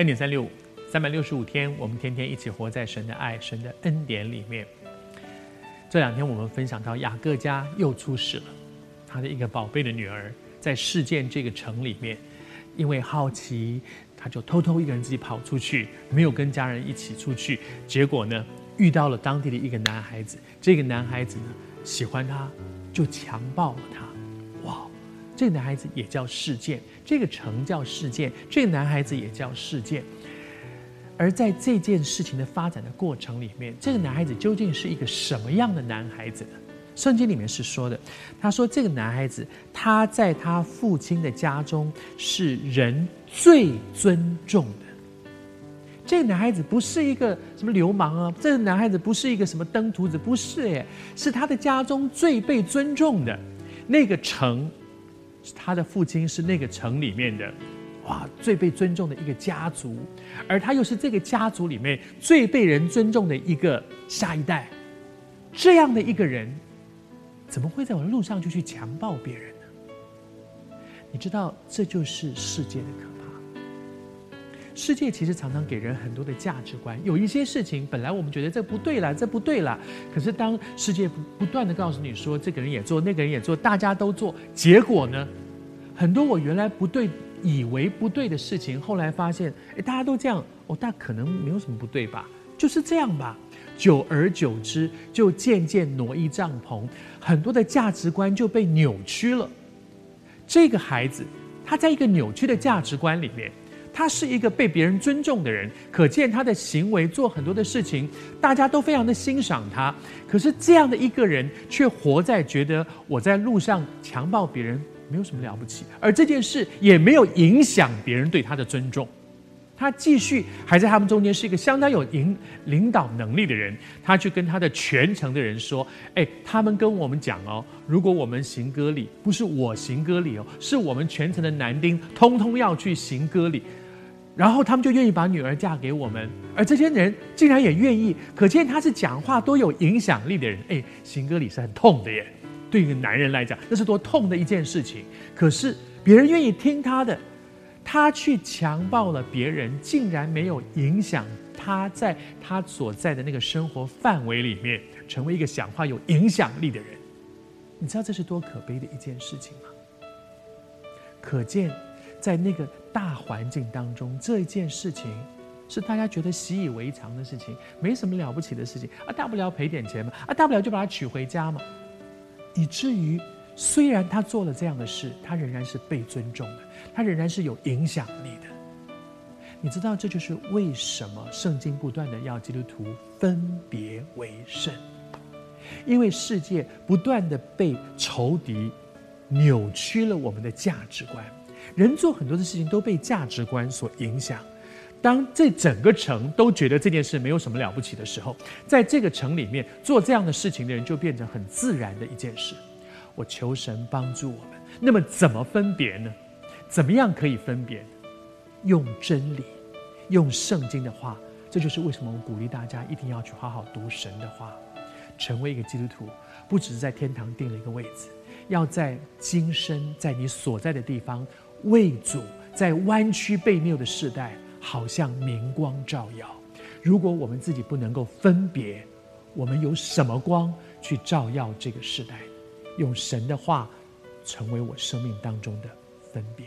恩典三六五，三百六十五天，我们天天一起活在神的爱、神的恩典里面。这两天我们分享到雅各家又出事了，他的一个宝贝的女儿在事件这个城里面，因为好奇，他就偷偷一个人自己跑出去，没有跟家人一起出去。结果呢，遇到了当地的一个男孩子，这个男孩子呢喜欢他，就强暴了他。这个男孩子也叫事件，这个城叫事件，这个男孩子也叫事件。而在这件事情的发展的过程里面，这个男孩子究竟是一个什么样的男孩子呢？圣经里面是说的，他说这个男孩子他在他父亲的家中是人最尊重的。这个男孩子不是一个什么流氓啊，这个男孩子不是一个什么登徒子，不是耶，是他的家中最被尊重的那个城。他的父亲是那个城里面的，哇，最被尊重的一个家族，而他又是这个家族里面最被人尊重的一个下一代，这样的一个人，怎么会在我的路上就去强暴别人呢？你知道，这就是世界的可能。世界其实常常给人很多的价值观，有一些事情本来我们觉得这不对了，这不对了，可是当世界不不断的告诉你说这个人也做，那个人也做，大家都做，结果呢，很多我原来不对、以为不对的事情，后来发现，哎，大家都这样，哦，但可能没有什么不对吧，就是这样吧。久而久之，就渐渐挪移帐篷，很多的价值观就被扭曲了。这个孩子，他在一个扭曲的价值观里面。他是一个被别人尊重的人，可见他的行为做很多的事情，大家都非常的欣赏他。可是这样的一个人，却活在觉得我在路上强暴别人没有什么了不起，而这件事也没有影响别人对他的尊重。他继续还在他们中间是一个相当有领领导能力的人，他去跟他的全城的人说：“哎，他们跟我们讲哦，如果我们行割礼，不是我行割礼哦，是我们全城的男丁通通要去行割礼。”然后他们就愿意把女儿嫁给我们，而这些人竟然也愿意，可见他是讲话多有影响力的人。哎，行割礼是很痛的耶，对一个男人来讲，那是多痛的一件事情。可是别人愿意听他的，他去强暴了别人，竟然没有影响他在他所在的那个生活范围里面成为一个讲话有影响力的人。你知道这是多可悲的一件事情吗？可见。在那个大环境当中，这一件事情是大家觉得习以为常的事情，没什么了不起的事情啊，大不了赔点钱嘛，啊，大不了就把他娶回家嘛。以至于，虽然他做了这样的事，他仍然是被尊重的，他仍然是有影响力的。你知道，这就是为什么圣经不断的要基督徒分别为圣，因为世界不断的被仇敌扭曲了我们的价值观。人做很多的事情都被价值观所影响。当这整个城都觉得这件事没有什么了不起的时候，在这个城里面做这样的事情的人就变成很自然的一件事。我求神帮助我们。那么怎么分别呢？怎么样可以分别？用真理，用圣经的话。这就是为什么我鼓励大家一定要去好好读神的话，成为一个基督徒，不只是在天堂定了一个位置，要在今生，在你所在的地方。为主在弯曲悖谬的世代，好像明光照耀。如果我们自己不能够分别，我们有什么光去照耀这个时代？用神的话，成为我生命当中的分别。